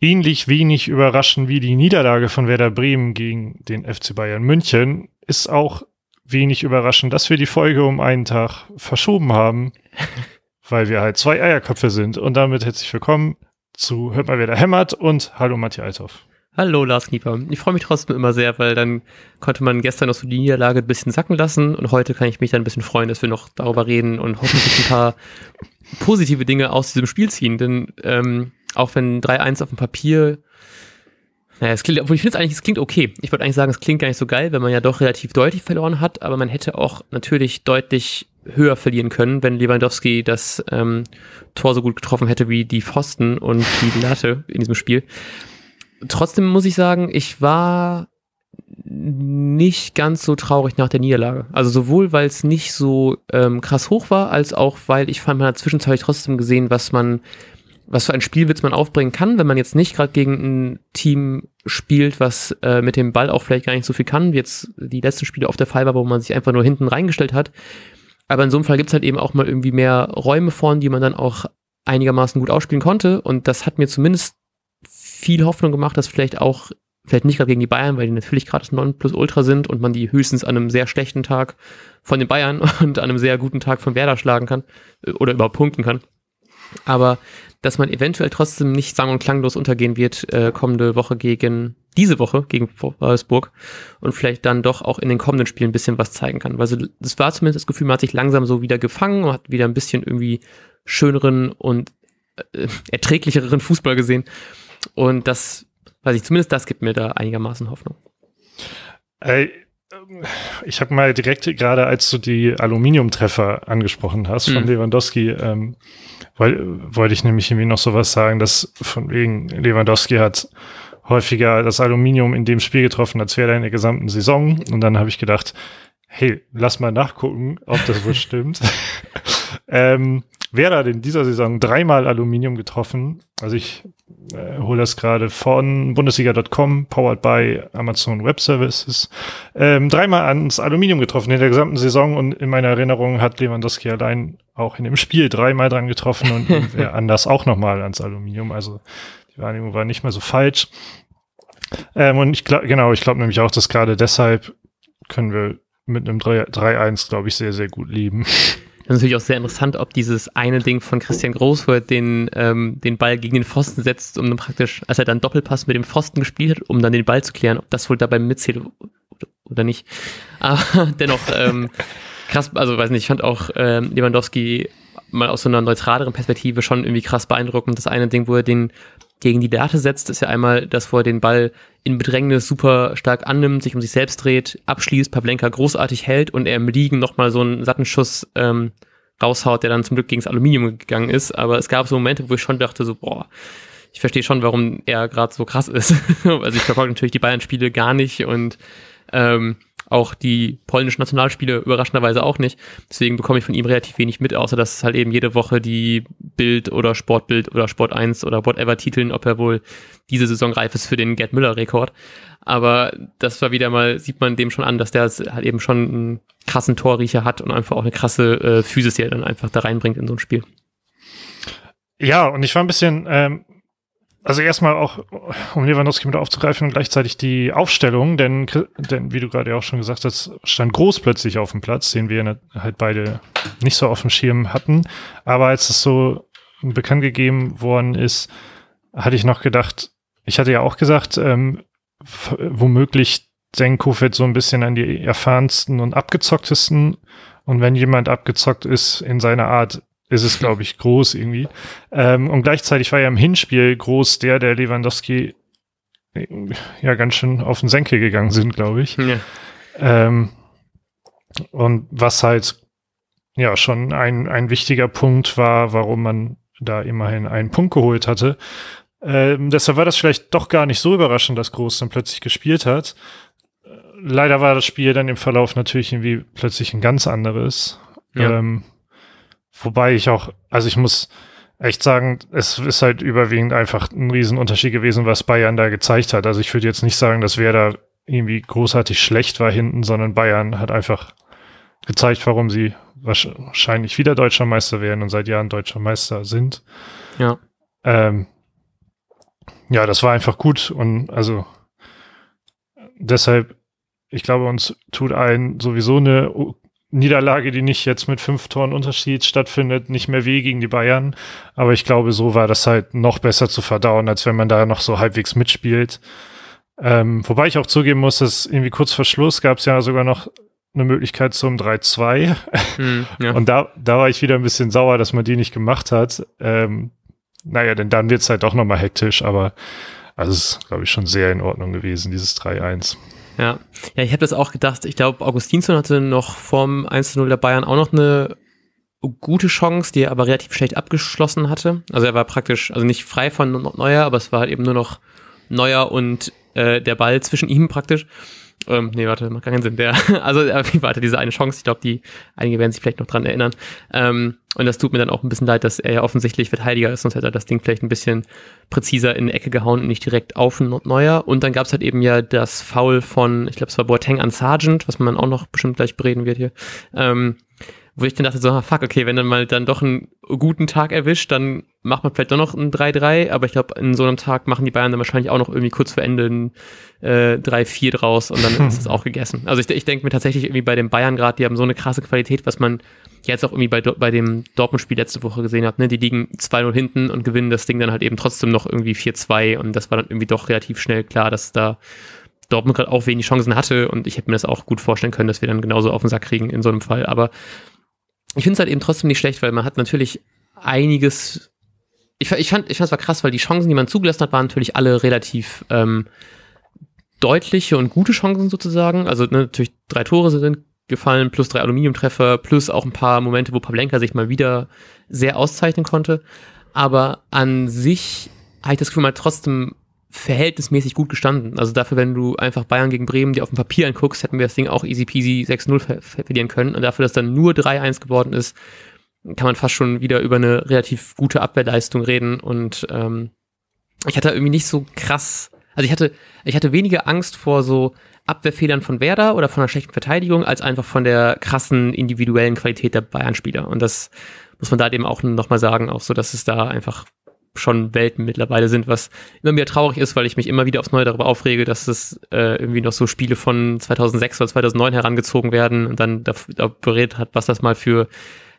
ähnlich wenig überraschend wie die Niederlage von Werder Bremen gegen den FC Bayern München, ist auch wenig überraschend, dass wir die Folge um einen Tag verschoben haben, weil wir halt zwei Eierköpfe sind. Und damit herzlich willkommen zu Hört mal, wer da hämmert und hallo Matthias Althoff. Hallo Lars Knieper. Ich freue mich trotzdem immer sehr, weil dann konnte man gestern noch so die Niederlage ein bisschen sacken lassen und heute kann ich mich dann ein bisschen freuen, dass wir noch darüber reden und hoffentlich ein paar positive Dinge aus diesem Spiel ziehen. Denn ähm, auch wenn 3-1 auf dem Papier naja, es klingt, obwohl ich finde es eigentlich, es klingt okay. Ich wollte eigentlich sagen, es klingt gar nicht so geil, wenn man ja doch relativ deutlich verloren hat, aber man hätte auch natürlich deutlich höher verlieren können, wenn Lewandowski das ähm, Tor so gut getroffen hätte wie die Pfosten und die Latte in diesem Spiel. Trotzdem muss ich sagen, ich war nicht ganz so traurig nach der Niederlage. Also sowohl, weil es nicht so ähm, krass hoch war, als auch, weil ich fand, man hat zwischenzeitlich trotzdem gesehen, was man was für ein Spielwitz man aufbringen kann, wenn man jetzt nicht gerade gegen ein Team spielt, was äh, mit dem Ball auch vielleicht gar nicht so viel kann, wie jetzt die letzten Spiele auf der Fall war, wo man sich einfach nur hinten reingestellt hat. Aber in so einem Fall gibt's halt eben auch mal irgendwie mehr Räume vorn, die man dann auch einigermaßen gut ausspielen konnte. Und das hat mir zumindest viel Hoffnung gemacht, dass vielleicht auch, vielleicht nicht gerade gegen die Bayern, weil die natürlich gerade das Ultra sind und man die höchstens an einem sehr schlechten Tag von den Bayern und an einem sehr guten Tag von Werder schlagen kann äh, oder überhaupt punkten kann. Aber dass man eventuell trotzdem nicht sang- und klanglos untergehen wird, äh, kommende Woche gegen, diese Woche gegen Wolfsburg und vielleicht dann doch auch in den kommenden Spielen ein bisschen was zeigen kann. Weil so, das war zumindest das Gefühl, man hat sich langsam so wieder gefangen und hat wieder ein bisschen irgendwie schöneren und äh, erträglicheren Fußball gesehen. Und das, weiß ich, zumindest das gibt mir da einigermaßen Hoffnung. Ey, ich habe mal direkt gerade, als du die Aluminiumtreffer angesprochen hast von mhm. Lewandowski, ähm, wollte ich nämlich irgendwie noch sowas sagen, dass von wegen Lewandowski hat häufiger das Aluminium in dem Spiel getroffen, als wäre er in der gesamten Saison. Und dann habe ich gedacht, hey, lass mal nachgucken, ob das wohl stimmt. ähm, wer hat in dieser Saison dreimal Aluminium getroffen? Also ich äh, hole das gerade von Bundesliga.com, powered by Amazon Web Services. Ähm, dreimal ans Aluminium getroffen in der gesamten Saison und in meiner Erinnerung hat Lewandowski allein auch in dem Spiel dreimal dran getroffen und anders auch nochmal ans Aluminium. Also die Wahrnehmung war nicht mehr so falsch. Ähm, und ich glaube, genau, ich glaube nämlich auch, dass gerade deshalb können wir mit einem 3-1, glaube ich, sehr, sehr gut leben. Das ist natürlich auch sehr interessant, ob dieses eine Ding von Christian Groß, wo er den, ähm, den Ball gegen den Pfosten setzt, um dann praktisch, als er dann Doppelpass mit dem Pfosten gespielt hat, um dann den Ball zu klären, ob das wohl dabei mitzählt oder nicht. Aber dennoch, ähm, krass, also weiß nicht, ich fand auch ähm, Lewandowski mal aus so einer neutraleren Perspektive schon irgendwie krass beeindruckend. Das eine Ding, wo er den gegen die Latte setzt, ist ja einmal das, wo er den Ball in Bedrängnis super stark annimmt, sich um sich selbst dreht, abschließt, Pavlenka großartig hält und er im Liegen nochmal so einen satten Schuss ähm, raushaut, der dann zum Glück gegen das Aluminium gegangen ist. Aber es gab so Momente, wo ich schon dachte, so, boah, ich verstehe schon, warum er gerade so krass ist. also ich verfolge natürlich die Bayern-Spiele gar nicht und ähm, auch die polnischen Nationalspiele überraschenderweise auch nicht. Deswegen bekomme ich von ihm relativ wenig mit, außer dass halt eben jede Woche die Bild oder Sportbild oder Sport 1 oder whatever titeln, ob er wohl diese Saison reif ist für den Gerd Müller-Rekord. Aber das war wieder mal, sieht man dem schon an, dass der halt eben schon einen krassen Torriecher hat und einfach auch eine krasse äh, Physis, die er dann einfach da reinbringt in so ein Spiel. Ja, und ich war ein bisschen ähm, also erstmal auch, um Lewandowski mit aufzugreifen, gleichzeitig die Aufstellung, denn, denn wie du gerade auch schon gesagt hast, stand groß plötzlich auf dem Platz, den wir halt beide nicht so auf dem Schirm hatten. Aber als es so bekannt gegeben worden ist, hatte ich noch gedacht, ich hatte ja auch gesagt, ähm, womöglich denkt Kofeld so ein bisschen an die erfahrensten und abgezocktesten. Und wenn jemand abgezockt ist in seiner Art, ist es, glaube ich, groß irgendwie. Ähm, und gleichzeitig war ja im Hinspiel groß der, der Lewandowski äh, ja ganz schön auf den Senkel gegangen sind, glaube ich. Ja. Ähm, und was halt ja schon ein, ein wichtiger Punkt war, warum man da immerhin einen Punkt geholt hatte. Ähm, deshalb war das vielleicht doch gar nicht so überraschend, dass Groß dann plötzlich gespielt hat. Leider war das Spiel dann im Verlauf natürlich irgendwie plötzlich ein ganz anderes. Ja. Ähm, Wobei ich auch, also ich muss echt sagen, es ist halt überwiegend einfach ein Riesenunterschied gewesen, was Bayern da gezeigt hat. Also ich würde jetzt nicht sagen, dass wer da irgendwie großartig schlecht war hinten, sondern Bayern hat einfach gezeigt, warum sie wahrscheinlich wieder deutscher Meister werden und seit Jahren deutscher Meister sind. Ja. Ähm, ja, das war einfach gut und also deshalb, ich glaube, uns tut ein sowieso eine Niederlage, die nicht jetzt mit fünf Toren Unterschied stattfindet, nicht mehr weh gegen die Bayern. Aber ich glaube, so war das halt noch besser zu verdauen, als wenn man da noch so halbwegs mitspielt. Ähm, wobei ich auch zugeben muss, dass irgendwie kurz vor Schluss gab es ja sogar noch eine Möglichkeit zum 3-2. Hm, ja. Und da, da war ich wieder ein bisschen sauer, dass man die nicht gemacht hat. Ähm, naja, denn dann wird es halt doch nochmal hektisch, aber also es ist, glaube ich, schon sehr in Ordnung gewesen, dieses 3-1. Ja, ja ich habe das auch gedacht. Ich glaube, Augustinsson hatte noch vorm 1-0 der Bayern auch noch eine gute Chance, die er aber relativ schlecht abgeschlossen hatte. Also er war praktisch, also nicht frei von Neuer, aber es war halt eben nur noch Neuer und äh, der Ball zwischen ihm praktisch. Ähm, nee, warte, macht gar keinen Sinn. Der, also er hatte diese eine Chance, ich glaube, die einige werden sich vielleicht noch dran erinnern. Ähm, und das tut mir dann auch ein bisschen leid, dass er ja offensichtlich Verteidiger ist, sonst hätte er das Ding vielleicht ein bisschen präziser in die Ecke gehauen und nicht direkt auf Neuer. Und dann gab es halt eben ja das Foul von, ich glaube, es war Boateng an Sargent, was man auch noch bestimmt gleich bereden wird hier. Ähm, wo ich dann dachte, so, ah, fuck, okay, wenn dann mal dann doch einen guten Tag erwischt, dann macht man vielleicht doch noch ein 3-3, aber ich glaube, in so einem Tag machen die Bayern dann wahrscheinlich auch noch irgendwie kurz vor Ende ein äh, 3-4 draus und dann hm. ist es auch gegessen. Also ich, ich denke mir tatsächlich irgendwie bei den Bayern gerade, die haben so eine krasse Qualität, was man jetzt auch irgendwie bei, bei dem Dortmund-Spiel letzte Woche gesehen hat, ne? Die liegen 2-0 hinten und gewinnen das Ding dann halt eben trotzdem noch irgendwie 4-2 und das war dann irgendwie doch relativ schnell klar, dass da Dortmund gerade auch wenig Chancen hatte und ich hätte mir das auch gut vorstellen können, dass wir dann genauso auf den Sack kriegen in so einem Fall. Aber ich finde es halt eben trotzdem nicht schlecht, weil man hat natürlich einiges. Ich, ich fand, ich fand es war krass, weil die Chancen, die man zugelassen hat, waren natürlich alle relativ ähm, deutliche und gute Chancen sozusagen. Also ne, natürlich drei Tore sind gefallen, plus drei Aluminiumtreffer, plus auch ein paar Momente, wo Pavlenka sich mal wieder sehr auszeichnen konnte. Aber an sich habe ich das Gefühl, mal trotzdem verhältnismäßig gut gestanden. Also dafür, wenn du einfach Bayern gegen Bremen dir auf dem Papier anguckst, hätten wir das Ding auch easy peasy 6-0 ver verlieren können. Und dafür, dass dann nur 3-1 geworden ist, kann man fast schon wieder über eine relativ gute Abwehrleistung reden. Und ähm, ich hatte irgendwie nicht so krass, also ich hatte, ich hatte weniger Angst vor so Abwehrfehlern von Werder oder von einer schlechten Verteidigung, als einfach von der krassen individuellen Qualität der Bayern-Spieler. Und das muss man da eben auch nochmal sagen, auch so, dass es da einfach schon Welten mittlerweile sind, was immer wieder traurig ist, weil ich mich immer wieder aufs Neue darüber aufrege, dass es äh, irgendwie noch so Spiele von 2006 oder 2009 herangezogen werden und dann da, da berät hat, was das mal für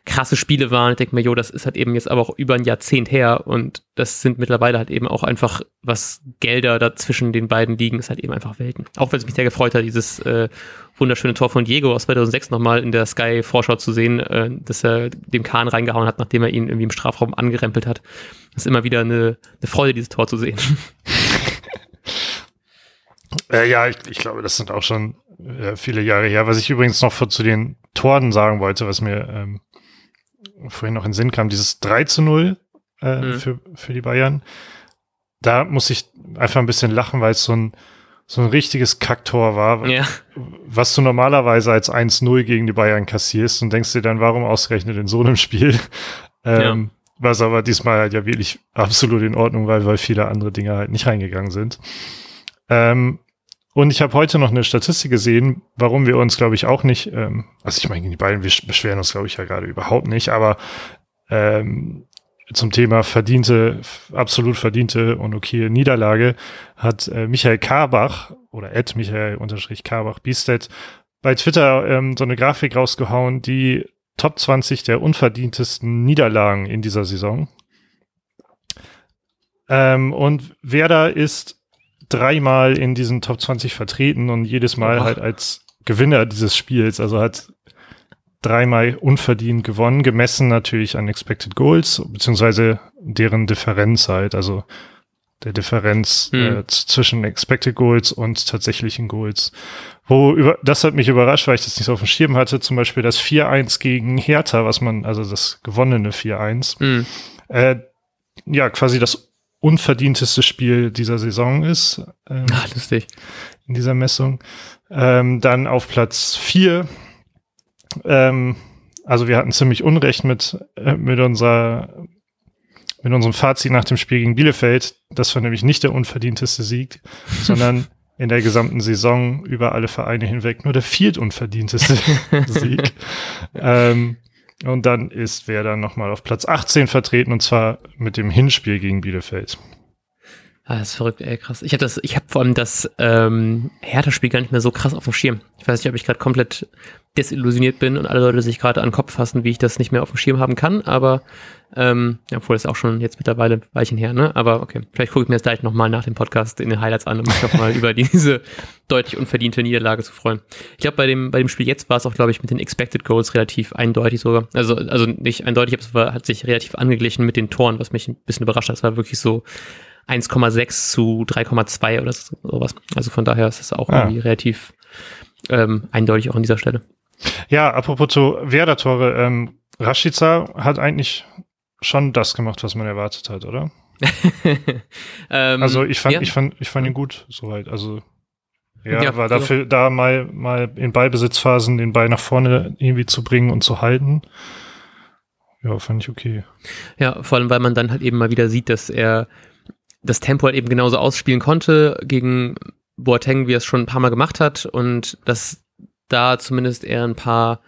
krasse Spiele waren. Ich denke mir, jo, das ist halt eben jetzt aber auch über ein Jahrzehnt her und das sind mittlerweile halt eben auch einfach, was Gelder da zwischen den beiden liegen, ist halt eben einfach Welten. Auch wenn es mich sehr gefreut hat, dieses äh, wunderschöne Tor von Diego aus 2006 nochmal in der Sky-Vorschau zu sehen, äh, dass er dem Kahn reingehauen hat, nachdem er ihn irgendwie im Strafraum angerempelt hat. Das ist immer wieder eine, eine Freude, dieses Tor zu sehen. äh, ja, ich, ich, glaube, das sind auch schon äh, viele Jahre her. Was ich übrigens noch zu den Toren sagen wollte, was mir ähm, vorhin noch in den Sinn kam, dieses 3 zu 0 äh, mhm. für, für die Bayern. Da muss ich einfach ein bisschen lachen, weil es so ein, so ein richtiges Kacktor war, ja. was du normalerweise als 1-0 gegen die Bayern kassierst und denkst dir dann, warum ausgerechnet in so einem Spiel? Ähm, ja. Was aber diesmal halt ja wirklich absolut in Ordnung war, weil viele andere Dinge halt nicht reingegangen sind. Ähm, und ich habe heute noch eine Statistik gesehen, warum wir uns, glaube ich, auch nicht, ähm, also ich meine, die beiden, wir beschweren uns, glaube ich, ja gerade überhaupt nicht, aber ähm, zum Thema verdiente, absolut verdiente und okay Niederlage hat äh, Michael Karbach oder Ed Michael unterstrich Karbach Biestedt bei Twitter ähm, so eine Grafik rausgehauen, die Top 20 der unverdientesten Niederlagen in dieser Saison. Ähm, und Werder ist dreimal in diesen Top 20 vertreten und jedes Mal oh. halt als Gewinner dieses Spiels, also hat dreimal unverdient gewonnen, gemessen natürlich an Expected Goals, beziehungsweise deren Differenz halt, also der Differenz hm. äh, zwischen Expected Goals und tatsächlichen Goals. Wo über, das hat mich überrascht, weil ich das nicht so auf dem Schirm hatte, zum Beispiel das 4-1 gegen Hertha, was man, also das gewonnene 4-1, hm. äh, ja, quasi das unverdienteste Spiel dieser Saison ist. Ähm, ah, lustig. In dieser Messung. Ähm, dann auf Platz vier. Ähm, also wir hatten ziemlich Unrecht mit, äh, mit unserer mit unserem Fazit nach dem Spiel gegen Bielefeld. Das war nämlich nicht der unverdienteste Sieg, sondern in der gesamten Saison über alle Vereine hinweg nur der viertunverdienteste Sieg. ähm, und dann ist Werder nochmal auf Platz 18 vertreten und zwar mit dem Hinspiel gegen Bielefeld. Ah, das ist verrückt, ey, krass. Ich habe das, ich habe vor allem das ähm, Hertha-Spiel gar nicht mehr so krass auf dem Schirm. Ich weiß nicht, ob ich gerade komplett desillusioniert bin und alle Leute sich gerade an den Kopf fassen, wie ich das nicht mehr auf dem Schirm haben kann, aber ähm, obwohl das auch schon jetzt mittlerweile ein Weilchen her, ne? Aber okay, vielleicht gucke ich mir das gleich nochmal nach dem Podcast in den Highlights an, um mich nochmal über diese deutlich unverdiente Niederlage zu freuen. Ich glaube, bei dem, bei dem Spiel jetzt war es auch, glaube ich, mit den Expected Goals relativ eindeutig sogar. Also, also nicht eindeutig, aber es war, hat sich relativ angeglichen mit den Toren, was mich ein bisschen überrascht hat. Es war wirklich so 1,6 zu 3,2 oder sowas. Also von daher ist es auch ah. irgendwie relativ ähm, eindeutig auch an dieser Stelle. Ja, apropos zu Werder-Tore, ähm, Rashica hat eigentlich schon das gemacht, was man erwartet hat, oder? ähm, also ich fand, ja. ich fand, ich fand ihn gut soweit. Also ja, ja war dafür also. da mal mal in Ballbesitzphasen den Ball nach vorne irgendwie zu bringen und zu halten. Ja, fand ich okay. Ja, vor allem, weil man dann halt eben mal wieder sieht, dass er das Tempo halt eben genauso ausspielen konnte gegen Boateng, wie er es schon ein paar Mal gemacht hat und dass da zumindest er ein paar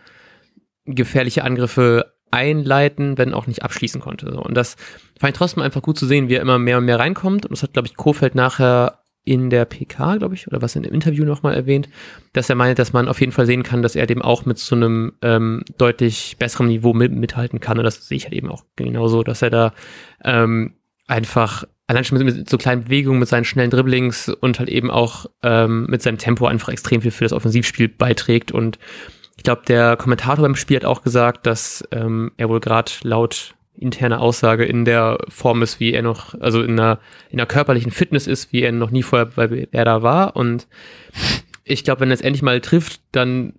gefährliche Angriffe einleiten, wenn auch nicht abschließen konnte. Und das fand ich trotzdem einfach gut zu sehen, wie er immer mehr und mehr reinkommt. Und das hat, glaube ich, Kofeld nachher in der PK, glaube ich, oder was in dem Interview nochmal erwähnt, dass er meint, dass man auf jeden Fall sehen kann, dass er dem auch mit so einem ähm, deutlich besseren Niveau mit, mithalten kann. Und das sehe ich halt eben auch genauso, dass er da ähm, einfach allein schon mit, mit, so kleinen Bewegungen, mit seinen schnellen Dribblings und halt eben auch ähm, mit seinem Tempo einfach extrem viel für das Offensivspiel beiträgt. Und ich glaube, der Kommentator beim Spiel hat auch gesagt, dass ähm, er wohl gerade laut interner Aussage in der Form ist, wie er noch, also in einer, in einer körperlichen Fitness ist, wie er noch nie vorher bei er da war. Und ich glaube, wenn er es endlich mal trifft, dann,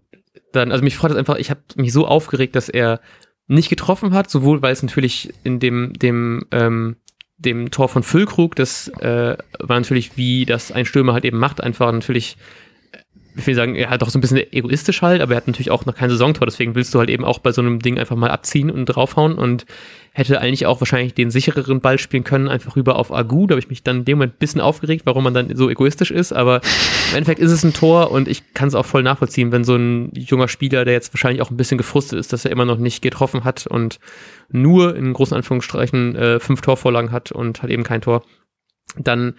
dann, also mich freut es einfach, ich habe mich so aufgeregt, dass er nicht getroffen hat, sowohl weil es natürlich in dem, dem ähm, dem Tor von Füllkrug, das äh, war natürlich, wie das ein Stürmer halt eben macht, einfach natürlich, ich will sagen, er hat auch so ein bisschen egoistisch halt, aber er hat natürlich auch noch kein Saisontor, deswegen willst du halt eben auch bei so einem Ding einfach mal abziehen und draufhauen und hätte eigentlich auch wahrscheinlich den sichereren Ball spielen können, einfach rüber auf Agu. Da habe ich mich dann in dem Moment ein bisschen aufgeregt, warum man dann so egoistisch ist. Aber im Endeffekt ist es ein Tor und ich kann es auch voll nachvollziehen, wenn so ein junger Spieler, der jetzt wahrscheinlich auch ein bisschen gefrustet ist, dass er immer noch nicht getroffen hat und nur in großen Anführungsstrichen äh, fünf Torvorlagen hat und hat eben kein Tor, dann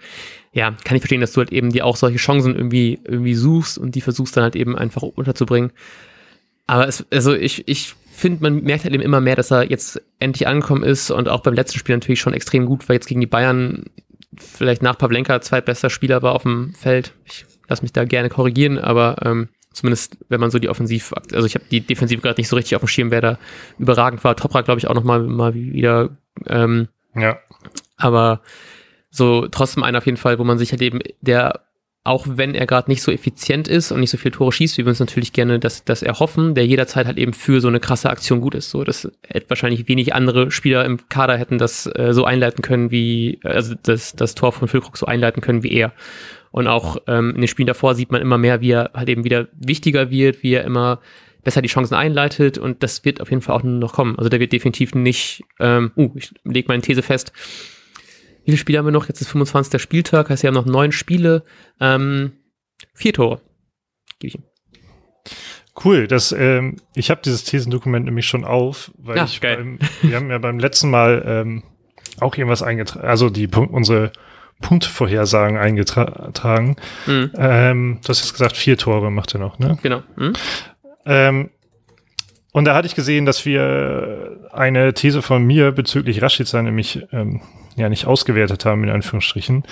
ja, kann ich verstehen, dass du halt eben dir auch solche Chancen irgendwie, irgendwie suchst und die versuchst dann halt eben einfach unterzubringen. Aber es, also ich, ich finde, man merkt halt eben immer mehr, dass er jetzt endlich angekommen ist und auch beim letzten Spiel natürlich schon extrem gut, weil jetzt gegen die Bayern vielleicht nach Pavlenka zweitbester Spieler war auf dem Feld. Ich lasse mich da gerne korrigieren, aber ähm, zumindest wenn man so die Offensiv, also ich habe die Defensive gerade nicht so richtig auf dem Schirm, wer da überragend war. Toprak, glaube ich, auch nochmal mal wieder. Ähm, ja. Aber so trotzdem einer auf jeden Fall, wo man sich halt eben, der auch wenn er gerade nicht so effizient ist und nicht so viel Tore schießt, wie wir uns natürlich gerne das, das erhoffen, der jederzeit halt eben für so eine krasse Aktion gut ist. So, dass wahrscheinlich wenig andere Spieler im Kader hätten das äh, so einleiten können, wie, also das, das Tor von Füllkrug so einleiten können wie er. Und auch ähm, in den Spielen davor sieht man immer mehr, wie er halt eben wieder wichtiger wird, wie er immer besser die Chancen einleitet und das wird auf jeden Fall auch noch kommen. Also der wird definitiv nicht, ähm, uh, ich lege meine These fest, wie viele Spiele haben wir noch? Jetzt ist 25. Spieltag, heißt, wir haben noch neun Spiele. Ähm, vier Tore. Gebe ich ihm. Cool, das, ähm, ich habe dieses Thesendokument nämlich schon auf, weil ja, ich beim, wir haben ja beim letzten Mal ähm, auch irgendwas eingetragen, also die unsere Punktvorhersagen eingetragen. Mhm. Ähm, du hast jetzt gesagt, vier Tore macht er noch, ne? Genau. Mhm. Ähm, und da hatte ich gesehen, dass wir eine These von mir bezüglich Rashica nämlich ähm, ja nicht ausgewertet haben, in Anführungsstrichen.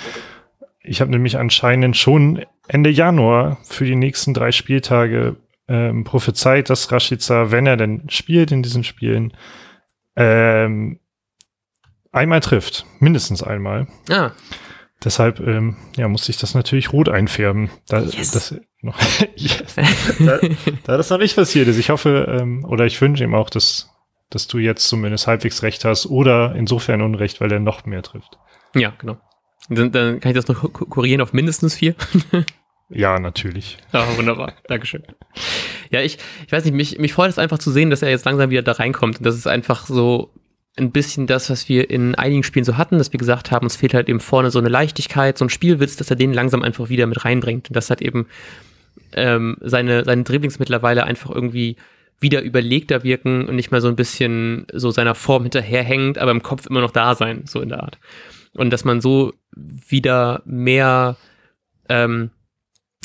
Ich habe nämlich anscheinend schon Ende Januar für die nächsten drei Spieltage ähm, prophezeit, dass Rashica, wenn er denn spielt in diesen Spielen, ähm, einmal trifft. Mindestens einmal. Ah. Deshalb ähm, ja, musste ich das natürlich rot einfärben. Da, yes. das, noch, yes. da, da das noch nicht passiert ist. Ich hoffe, ähm, oder ich wünsche ihm auch, dass dass du jetzt zumindest halbwegs recht hast oder insofern Unrecht, weil er noch mehr trifft. Ja, genau. Dann, dann kann ich das noch kurieren auf mindestens vier. ja, natürlich. Ja, wunderbar. Dankeschön. Ja, ich, ich weiß nicht, mich, mich freut es einfach zu sehen, dass er jetzt langsam wieder da reinkommt. Und das ist einfach so ein bisschen das, was wir in einigen Spielen so hatten, dass wir gesagt haben, es fehlt halt eben vorne so eine Leichtigkeit, so ein Spielwitz, dass er den langsam einfach wieder mit reinbringt. Und das hat eben ähm, seine, seine Dribblings mittlerweile einfach irgendwie wieder überlegter wirken und nicht mehr so ein bisschen so seiner Form hinterherhängend, aber im Kopf immer noch da sein, so in der Art. Und dass man so wieder mehr ähm,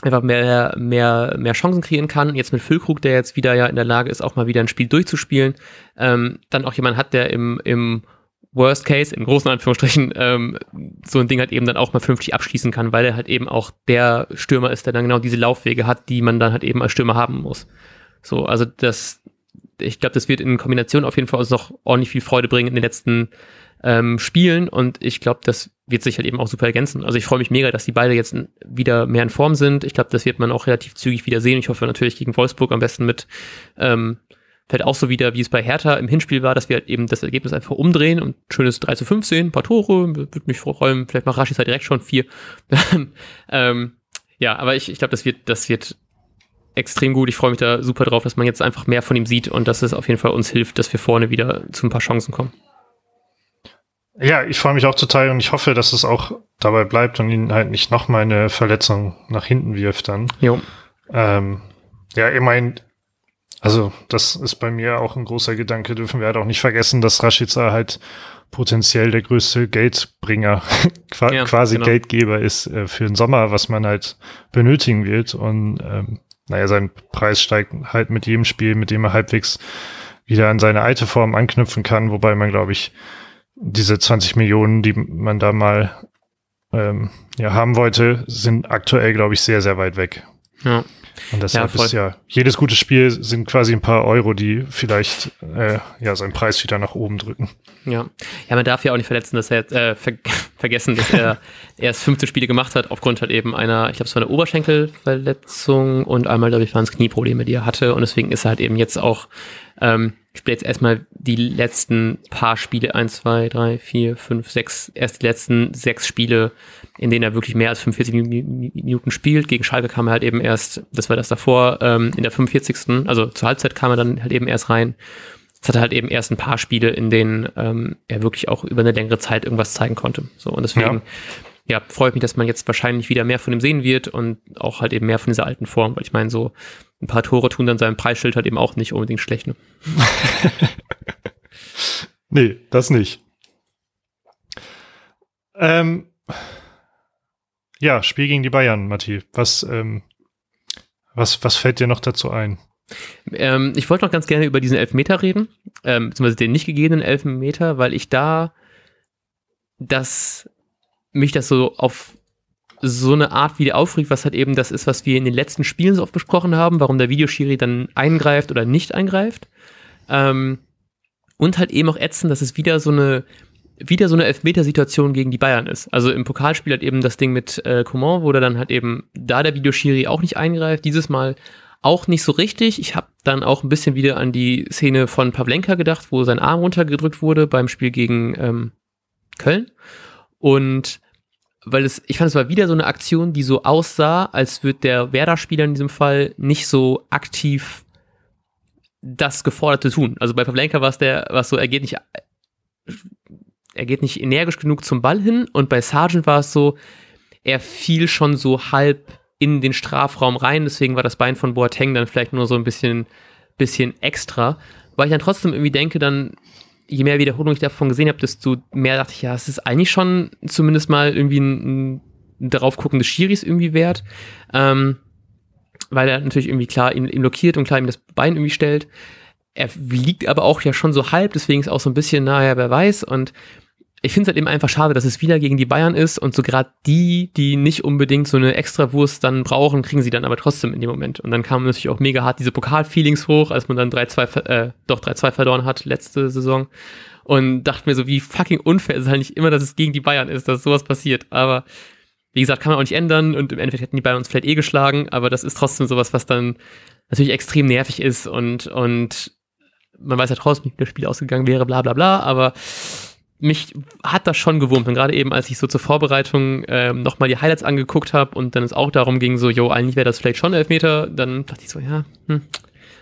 einfach mehr, mehr, mehr Chancen kreieren kann. Jetzt mit Füllkrug, der jetzt wieder ja in der Lage ist, auch mal wieder ein Spiel durchzuspielen, ähm, dann auch jemand hat, der im, im Worst Case, im großen Anführungsstrichen, ähm, so ein Ding halt eben dann auch mal 50 abschließen kann, weil er halt eben auch der Stürmer ist, der dann genau diese Laufwege hat, die man dann halt eben als Stürmer haben muss. So, also das, ich glaube, das wird in Kombination auf jeden Fall uns noch ordentlich viel Freude bringen in den letzten ähm, Spielen und ich glaube, das wird sich halt eben auch super ergänzen. Also ich freue mich mega, dass die beide jetzt wieder mehr in Form sind. Ich glaube, das wird man auch relativ zügig wieder sehen. Ich hoffe natürlich gegen Wolfsburg am besten mit ähm, vielleicht auch so wieder, wie es bei Hertha im Hinspiel war, dass wir halt eben das Ergebnis einfach umdrehen und schönes 3 zu 5 sehen, ein paar Tore, würde mich freuen, vielleicht macht Rashi direkt schon vier. ähm, ja, aber ich, ich glaube, das wird, das wird extrem gut. Ich freue mich da super drauf, dass man jetzt einfach mehr von ihm sieht und dass es auf jeden Fall uns hilft, dass wir vorne wieder zu ein paar Chancen kommen. Ja, ich freue mich auch total und ich hoffe, dass es auch dabei bleibt und ihn halt nicht noch mal eine Verletzung nach hinten wirft dann. Jo. Ähm, ja, immerhin, also das ist bei mir auch ein großer Gedanke, dürfen wir halt auch nicht vergessen, dass Rashica halt potenziell der größte Geldbringer, ja, quasi genau. Geldgeber ist äh, für den Sommer, was man halt benötigen wird und ähm, naja, sein Preis steigt halt mit jedem Spiel, mit dem er halbwegs wieder an seine alte Form anknüpfen kann, wobei man, glaube ich, diese 20 Millionen, die man da mal ähm, ja, haben wollte, sind aktuell, glaube ich, sehr, sehr weit weg. Ja. Und deshalb ja, ist ja, jedes gute Spiel sind quasi ein paar Euro, die vielleicht äh, ja seinen Preis wieder nach oben drücken. Ja. Ja, man darf ja auch nicht verletzen, dass er äh, ver vergessen, dass er erst 15 Spiele gemacht hat, aufgrund halt eben einer, ich glaube, es war eine Oberschenkelverletzung und einmal, glaube ich, waren es Knieprobleme, die er hatte. Und deswegen ist er halt eben jetzt auch ähm, ich spiele jetzt erstmal die letzten paar Spiele, eins, zwei, drei, vier, fünf, sechs, erst die letzten sechs Spiele, in denen er wirklich mehr als 45 Minuten spielt. Gegen Schalke kam er halt eben erst, das war das davor, ähm, in der 45. Also zur Halbzeit kam er dann halt eben erst rein. Jetzt hat halt eben erst ein paar Spiele, in denen ähm, er wirklich auch über eine längere Zeit irgendwas zeigen konnte. So, und deswegen, ja ja, freut mich, dass man jetzt wahrscheinlich wieder mehr von ihm sehen wird und auch halt eben mehr von dieser alten Form, weil ich meine, so ein paar Tore tun dann seinem Preisschild halt eben auch nicht unbedingt schlecht. Ne? nee, das nicht. Ähm, ja, Spiel gegen die Bayern, Matti. Was, ähm, was, was fällt dir noch dazu ein? Ähm, ich wollte noch ganz gerne über diesen Elfmeter reden, ähm, beziehungsweise den nicht gegebenen Elfmeter, weil ich da das mich das so auf so eine Art wieder aufregt, was halt eben das ist, was wir in den letzten Spielen so oft besprochen haben, warum der Videoschiri dann eingreift oder nicht eingreift. Ähm, und halt eben auch ätzen, dass es wieder so eine wieder so eine Elfmetersituation gegen die Bayern ist. Also im Pokalspiel hat eben das Ding mit äh, Coman, wo dann halt eben da der Videoschiri auch nicht eingreift, dieses Mal auch nicht so richtig. Ich habe dann auch ein bisschen wieder an die Szene von Pavlenka gedacht, wo sein Arm runtergedrückt wurde beim Spiel gegen ähm, Köln. Und weil es, ich fand, es war wieder so eine Aktion, die so aussah, als würde der Werder-Spieler in diesem Fall nicht so aktiv das Geforderte tun. Also bei Pavlenka war es der, was so, er geht nicht, er geht nicht energisch genug zum Ball hin und bei Sargent war es so, er fiel schon so halb in den Strafraum rein, deswegen war das Bein von Boateng dann vielleicht nur so ein bisschen, bisschen extra. Weil ich dann trotzdem irgendwie denke, dann je mehr Wiederholung ich davon gesehen habe, desto mehr dachte ich, ja, es ist eigentlich schon zumindest mal irgendwie ein, ein darauf gucken Schiris irgendwie wert. Ähm, weil er natürlich irgendwie klar ihn, ihn blockiert und klar ihm das Bein irgendwie stellt. Er liegt aber auch ja schon so halb, deswegen ist auch so ein bisschen, naja, wer weiß. Und ich finde es halt eben einfach schade, dass es wieder gegen die Bayern ist und so gerade die, die nicht unbedingt so eine Extrawurst dann brauchen, kriegen sie dann aber trotzdem in dem Moment. Und dann kamen natürlich auch mega hart diese Pokalfeelings hoch, als man dann 3-2, äh, doch 3-2 verloren hat letzte Saison. Und dachte mir so, wie fucking unfair ist es halt nicht immer, dass es gegen die Bayern ist, dass sowas passiert. Aber wie gesagt, kann man auch nicht ändern und im Endeffekt hätten die Bayern uns vielleicht eh geschlagen, aber das ist trotzdem sowas, was dann natürlich extrem nervig ist und, und man weiß ja trotzdem, wie das Spiel ausgegangen wäre, bla bla bla, aber mich hat das schon gewurmt. Und gerade eben, als ich so zur Vorbereitung ähm, nochmal die Highlights angeguckt habe und dann es auch darum ging, so, jo, eigentlich wäre das vielleicht schon Elfmeter, dann dachte ich so, ja, hm,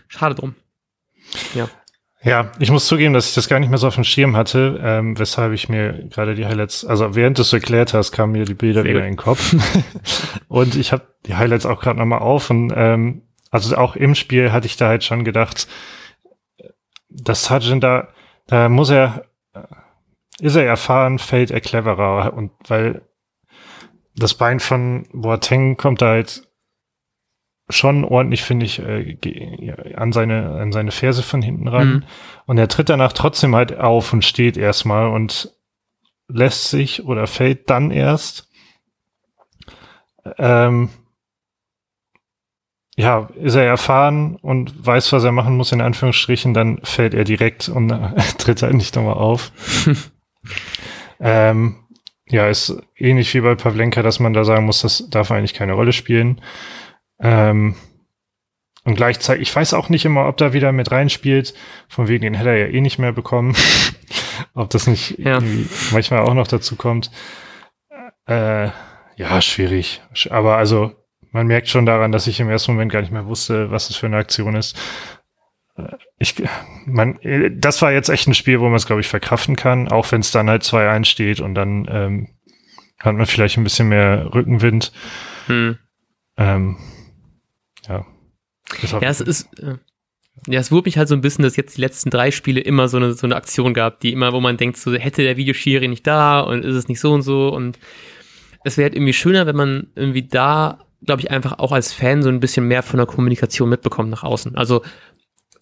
schade drum. Ja. Ja, ich muss zugeben, dass ich das gar nicht mehr so auf dem Schirm hatte, ähm, weshalb ich mir gerade die Highlights, also während du es erklärt hast, kamen mir die Bilder Sehr wieder gut. in den Kopf. und ich habe die Highlights auch gerade nochmal auf und ähm, also auch im Spiel hatte ich da halt schon gedacht, dass Sargent da, da muss er ist er erfahren, fällt er cleverer. Und weil das Bein von Boateng kommt da halt schon ordentlich, finde ich, äh, an seine, an seine Ferse von hinten ran. Mhm. Und er tritt danach trotzdem halt auf und steht erstmal und lässt sich oder fällt dann erst. Ähm, ja, ist er erfahren und weiß, was er machen muss, in Anführungsstrichen, dann fällt er direkt und tritt halt nicht nochmal auf. ähm, ja, ist ähnlich wie bei Pavlenka, dass man da sagen muss, das darf eigentlich keine Rolle spielen. Ähm, und gleichzeitig, ich weiß auch nicht immer, ob da wieder mit reinspielt, von wegen den hätte er ja eh nicht mehr bekommen. ob das nicht ja. manchmal auch noch dazu kommt. Äh, ja, schwierig. Aber also, man merkt schon daran, dass ich im ersten Moment gar nicht mehr wusste, was das für eine Aktion ist. Äh, ich, man, das war jetzt echt ein Spiel, wo man es, glaube ich, verkraften kann, auch wenn es dann halt 2-1 steht und dann ähm, hat man vielleicht ein bisschen mehr Rückenwind. Hm. Ähm, ja. Ja, es ist, äh, ja, es wurmt mich halt so ein bisschen, dass jetzt die letzten drei Spiele immer so eine, so eine Aktion gab, die immer, wo man denkt, so hätte der Videoschiri nicht da und ist es nicht so und so und es wäre halt irgendwie schöner, wenn man irgendwie da, glaube ich, einfach auch als Fan so ein bisschen mehr von der Kommunikation mitbekommt nach außen. Also,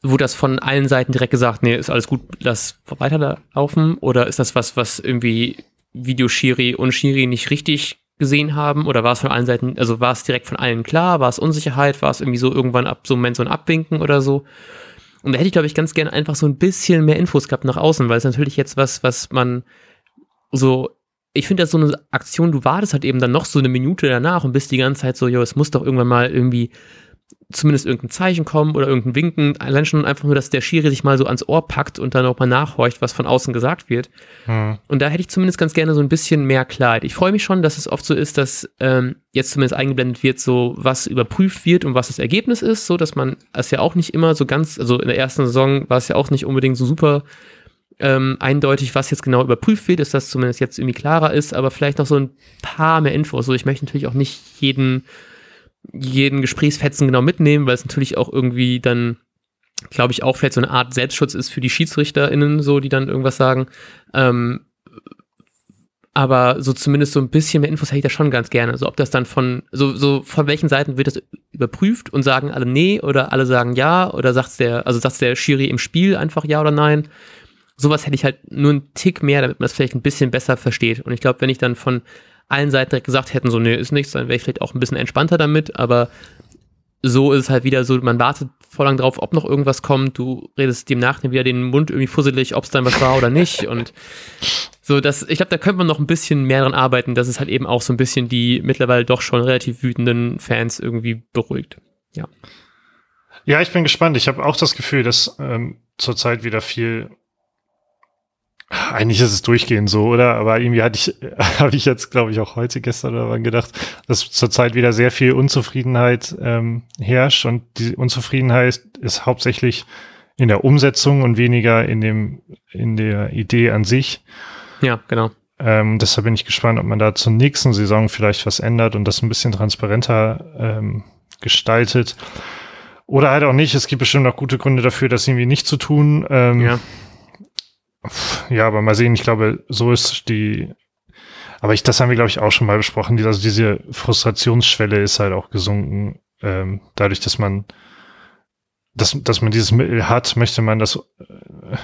wo das von allen Seiten direkt gesagt, nee, ist alles gut, lass weiterlaufen oder ist das was, was irgendwie Videoschiri und Schiri nicht richtig gesehen haben? Oder war es von allen Seiten, also war es direkt von allen klar? War es Unsicherheit? War es irgendwie so irgendwann ab so einem Moment so ein Abwinken oder so? Und da hätte ich, glaube ich, ganz gerne einfach so ein bisschen mehr Infos gehabt nach außen, weil es natürlich jetzt was, was man so, ich finde das so eine Aktion, du wartest halt eben dann noch so eine Minute danach und bist die ganze Zeit so, jo, es muss doch irgendwann mal irgendwie zumindest irgendein Zeichen kommen oder irgendein Winken. Allein schon einfach nur, dass der Schiri sich mal so ans Ohr packt und dann auch mal nachhorcht, was von außen gesagt wird. Hm. Und da hätte ich zumindest ganz gerne so ein bisschen mehr Klarheit. Ich freue mich schon, dass es oft so ist, dass ähm, jetzt zumindest eingeblendet wird, so was überprüft wird und was das Ergebnis ist, so dass man es ja auch nicht immer so ganz, also in der ersten Saison war es ja auch nicht unbedingt so super ähm, eindeutig, was jetzt genau überprüft wird, dass das zumindest jetzt irgendwie klarer ist, aber vielleicht noch so ein paar mehr Infos. So, ich möchte natürlich auch nicht jeden jeden Gesprächsfetzen genau mitnehmen, weil es natürlich auch irgendwie dann, glaube ich, auch vielleicht so eine Art Selbstschutz ist für die SchiedsrichterInnen, so, die dann irgendwas sagen. Ähm, aber so zumindest so ein bisschen mehr Infos hätte ich da schon ganz gerne. So ob das dann von, so, so von welchen Seiten wird das überprüft und sagen alle nee oder alle sagen ja oder sagt der, also sagt der Schiri im Spiel einfach ja oder nein. Sowas hätte ich halt nur einen Tick mehr, damit man das vielleicht ein bisschen besser versteht. Und ich glaube, wenn ich dann von allen Seiten direkt gesagt hätten, so, nee, ist nichts, dann wäre ich vielleicht auch ein bisschen entspannter damit, aber so ist es halt wieder so, man wartet voll lang drauf, ob noch irgendwas kommt, du redest dem Nachhinein wieder den Mund irgendwie fusselig, ob es dann was war oder nicht und so, das, ich glaube, da könnte man noch ein bisschen mehr dran arbeiten, dass es halt eben auch so ein bisschen die mittlerweile doch schon relativ wütenden Fans irgendwie beruhigt, ja. Ja, ich bin gespannt. Ich habe auch das Gefühl, dass ähm, zurzeit wieder viel eigentlich ist es durchgehend so, oder? Aber irgendwie hatte ich, habe ich jetzt, glaube ich, auch heute, gestern oder wann gedacht, dass zurzeit wieder sehr viel Unzufriedenheit ähm, herrscht und die Unzufriedenheit ist hauptsächlich in der Umsetzung und weniger in dem, in der Idee an sich. Ja, genau. Ähm, deshalb bin ich gespannt, ob man da zur nächsten Saison vielleicht was ändert und das ein bisschen transparenter ähm, gestaltet. Oder halt auch nicht. Es gibt bestimmt auch gute Gründe dafür, das irgendwie nicht zu tun. Ähm, ja ja, aber mal sehen, ich glaube, so ist die, aber ich, das haben wir, glaube ich, auch schon mal besprochen. Also diese Frustrationsschwelle ist halt auch gesunken. Ähm, dadurch, dass man, dass, dass man dieses Mittel hat, möchte man das äh,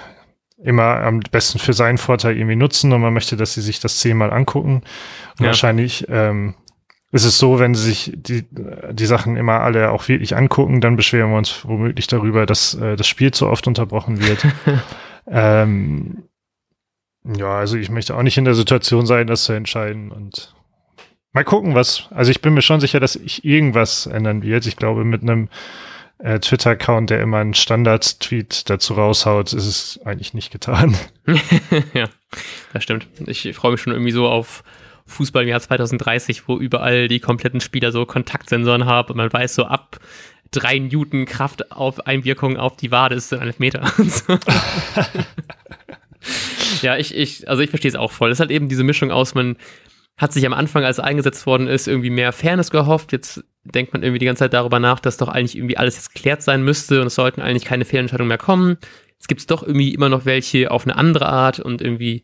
immer am besten für seinen Vorteil irgendwie nutzen und man möchte, dass sie sich das zehnmal angucken. Und ja. wahrscheinlich ähm, ist es so, wenn sie sich die, die Sachen immer alle auch wirklich angucken, dann beschweren wir uns womöglich darüber, dass äh, das Spiel zu oft unterbrochen wird. Ähm, ja, also ich möchte auch nicht in der Situation sein, das zu entscheiden und mal gucken, was. Also ich bin mir schon sicher, dass ich irgendwas ändern wird. Ich glaube, mit einem äh, Twitter-Account, der immer einen Standard-Tweet dazu raushaut, ist es eigentlich nicht getan. ja, das stimmt. Ich freue mich schon irgendwie so auf Fußball im Jahr 2030, wo überall die kompletten Spieler so Kontaktsensoren haben und man weiß so ab drei Newton Kraft auf Einwirkung auf die Wade ist ein Elfmeter. ja, ich, ich, also ich verstehe es auch voll. Es ist halt eben diese Mischung aus, man hat sich am Anfang, als eingesetzt worden ist, irgendwie mehr Fairness gehofft. Jetzt denkt man irgendwie die ganze Zeit darüber nach, dass doch eigentlich irgendwie alles jetzt klärt sein müsste und es sollten eigentlich keine Fehlentscheidungen mehr kommen. Jetzt gibt es doch irgendwie immer noch welche auf eine andere Art und irgendwie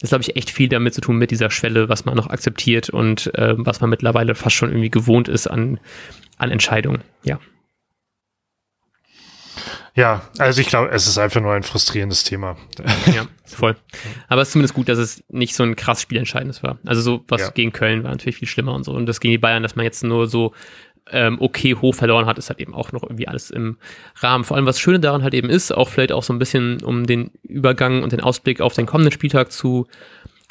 das glaube ich echt viel damit zu tun mit dieser Schwelle, was man noch akzeptiert und äh, was man mittlerweile fast schon irgendwie gewohnt ist an, an Entscheidungen. Ja. Ja, also ich glaube, es ist einfach nur ein frustrierendes Thema. Ja, voll. Aber es ist zumindest gut, dass es nicht so ein krass Spielentscheidendes war. Also so was ja. gegen Köln war natürlich viel schlimmer und so. Und das gegen die Bayern, dass man jetzt nur so ähm, okay hoch verloren hat, ist halt eben auch noch irgendwie alles im Rahmen. Vor allem, was Schöne daran halt eben ist, auch vielleicht auch so ein bisschen, um den Übergang und den Ausblick auf den kommenden Spieltag zu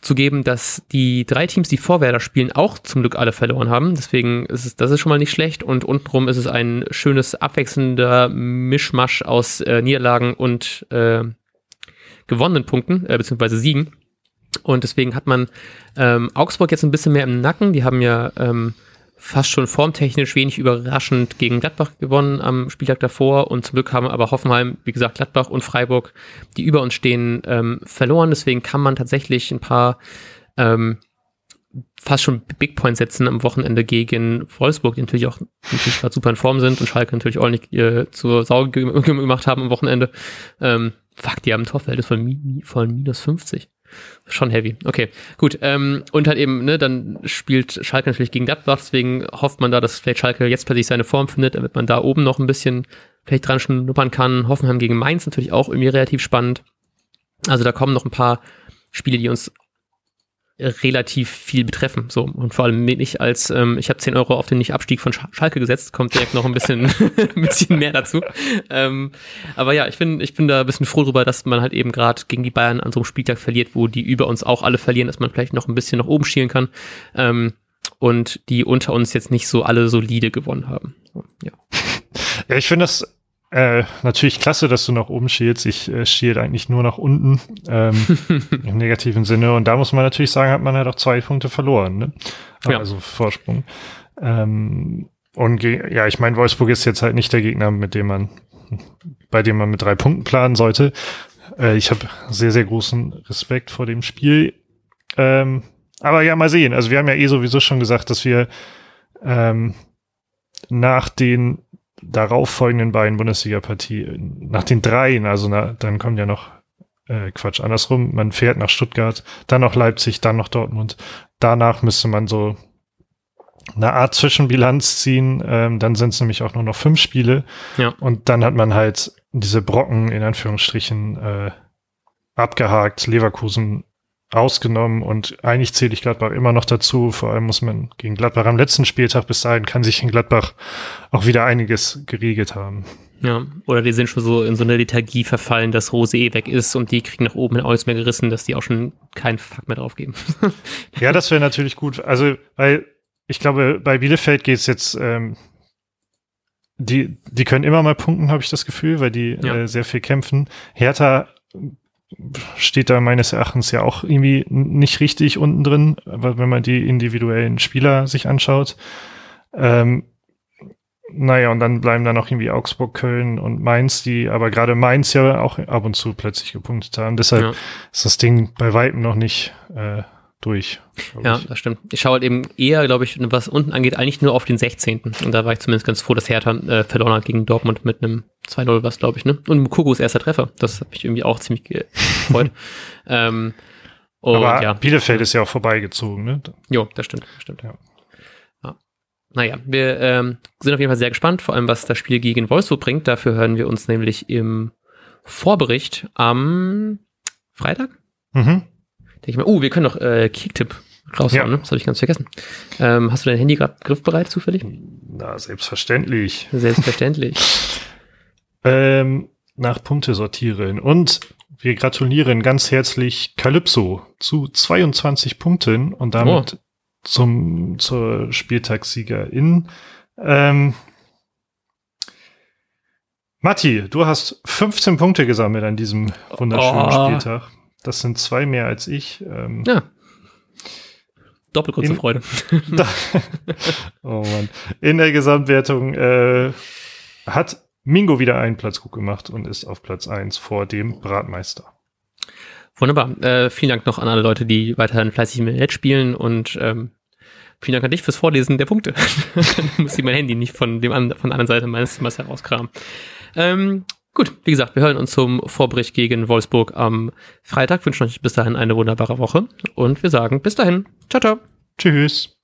zu geben, dass die drei Teams, die Vorwärter spielen, auch zum Glück alle verloren haben. Deswegen ist es, das ist schon mal nicht schlecht. Und untenrum ist es ein schönes, abwechselnder Mischmasch aus äh, Niederlagen und äh, gewonnenen Punkten, äh, beziehungsweise Siegen. Und deswegen hat man ähm, Augsburg jetzt ein bisschen mehr im Nacken. Die haben ja ähm, fast schon formtechnisch wenig überraschend gegen Gladbach gewonnen am Spieltag davor und zum Glück haben aber Hoffenheim, wie gesagt, Gladbach und Freiburg, die über uns stehen, ähm, verloren. Deswegen kann man tatsächlich ein paar ähm, fast schon Big Point setzen am Wochenende gegen Wolfsburg, die natürlich auch natürlich gerade super in Form sind und Schalke natürlich auch nicht äh, zur Sau gemacht haben am Wochenende. Ähm, fuck, die haben ein Torverhältnis von, von minus 50. Schon heavy. Okay, gut. Ähm, und halt eben, ne, dann spielt Schalke natürlich gegen Gladbach, deswegen hofft man da, dass vielleicht Schalke jetzt plötzlich seine Form findet, damit man da oben noch ein bisschen vielleicht dran schnuppern kann. Hoffenheim gegen Mainz natürlich auch irgendwie relativ spannend. Also da kommen noch ein paar Spiele, die uns relativ viel betreffen. So und vor allem nicht als ähm, ich habe 10 Euro auf den Nicht-Abstieg von Schalke gesetzt, kommt direkt noch ein bisschen, ein bisschen mehr dazu. Ähm, aber ja, ich bin ich bin da ein bisschen froh drüber, dass man halt eben gerade gegen die Bayern an so einem Spieltag verliert, wo die über uns auch alle verlieren, dass man vielleicht noch ein bisschen nach oben schielen kann. Ähm, und die unter uns jetzt nicht so alle solide gewonnen haben. So, ja. ja, ich finde das äh, natürlich klasse, dass du nach oben schielst. Ich äh, schiel eigentlich nur nach unten ähm, im negativen Sinne. Und da muss man natürlich sagen, hat man halt auch zwei Punkte verloren. Ne? Ja. Also Vorsprung. Ähm, und ja, ich meine, Wolfsburg ist jetzt halt nicht der Gegner, mit dem man, bei dem man mit drei Punkten planen sollte. Äh, ich habe sehr, sehr großen Respekt vor dem Spiel. Ähm, aber ja, mal sehen. Also wir haben ja eh sowieso schon gesagt, dass wir ähm, nach den darauf folgenden beiden Bundesliga-Partien, nach den dreien, also na, dann kommt ja noch äh, Quatsch, andersrum, man fährt nach Stuttgart, dann noch Leipzig, dann noch Dortmund. Danach müsste man so eine Art Zwischenbilanz ziehen. Ähm, dann sind es nämlich auch nur noch fünf Spiele. Ja. Und dann hat man halt diese Brocken in Anführungsstrichen äh, abgehakt. Leverkusen ausgenommen und eigentlich zähle ich Gladbach immer noch dazu. Vor allem muss man gegen Gladbach am letzten Spieltag bis dahin kann sich in Gladbach auch wieder einiges geregelt haben. Ja, oder die sind schon so in so eine Lethargie verfallen, dass Rose eh weg ist und die kriegen nach oben alles mehr gerissen, dass die auch schon keinen Fuck mehr drauf geben. ja, das wäre natürlich gut. Also, weil ich glaube, bei Bielefeld geht es jetzt, ähm, die, die können immer mal punkten, habe ich das Gefühl, weil die ja. äh, sehr viel kämpfen. Hertha steht da meines Erachtens ja auch irgendwie nicht richtig unten drin, wenn man die individuellen Spieler sich anschaut. Ähm, naja, und dann bleiben da noch irgendwie Augsburg, Köln und Mainz, die aber gerade Mainz ja auch ab und zu plötzlich gepunktet haben. Deshalb ja. ist das Ding bei weitem noch nicht äh, durch. Ja, ich. das stimmt. Ich schaue halt eben eher, glaube ich, was unten angeht, eigentlich nur auf den 16. Und da war ich zumindest ganz froh, dass Hertha äh, verloren hat gegen Dortmund mit einem 2-0 was, glaube ich, ne? Und Mukugos erster Treffer. Das hat mich irgendwie auch ziemlich gefreut. ähm, und, Aber ja. Bielefeld ist ja auch vorbeigezogen, ne? Jo, das stimmt, das stimmt. Ja. ja. Naja, wir ähm, sind auf jeden Fall sehr gespannt, vor allem was das Spiel gegen Wolfsburg bringt. Dafür hören wir uns nämlich im Vorbericht am Freitag. Mhm. Denke ich mal, uh, wir können noch äh, Kicktipp raushauen, ja. ne? Das habe ich ganz vergessen. Ähm, hast du dein Handy gerade griffbereit zufällig? Na, selbstverständlich. Selbstverständlich. ähm, nach Punkte sortieren. Und wir gratulieren ganz herzlich Calypso zu 22 Punkten und damit oh. zum, zur Spieltagssiegerin. Ähm, Matti, du hast 15 Punkte gesammelt an diesem wunderschönen oh. Spieltag. Das sind zwei mehr als ich. Ähm, ja. Doppelkurze Freude. oh Mann. In der Gesamtwertung äh, hat Mingo wieder einen Platz gut gemacht und ist auf Platz 1 vor dem Bratmeister. Wunderbar. Äh, vielen Dank noch an alle Leute, die weiterhin fleißig mit Netz spielen und ähm, vielen Dank an dich fürs Vorlesen der Punkte. Dann muss ich mein Handy nicht von dem von der anderen Seite meines Zimmers herauskramen. Ähm, Gut, wie gesagt, wir hören uns zum Vorbericht gegen Wolfsburg am Freitag. Wünschen euch bis dahin eine wunderbare Woche und wir sagen bis dahin. Ciao, ciao. Tschüss.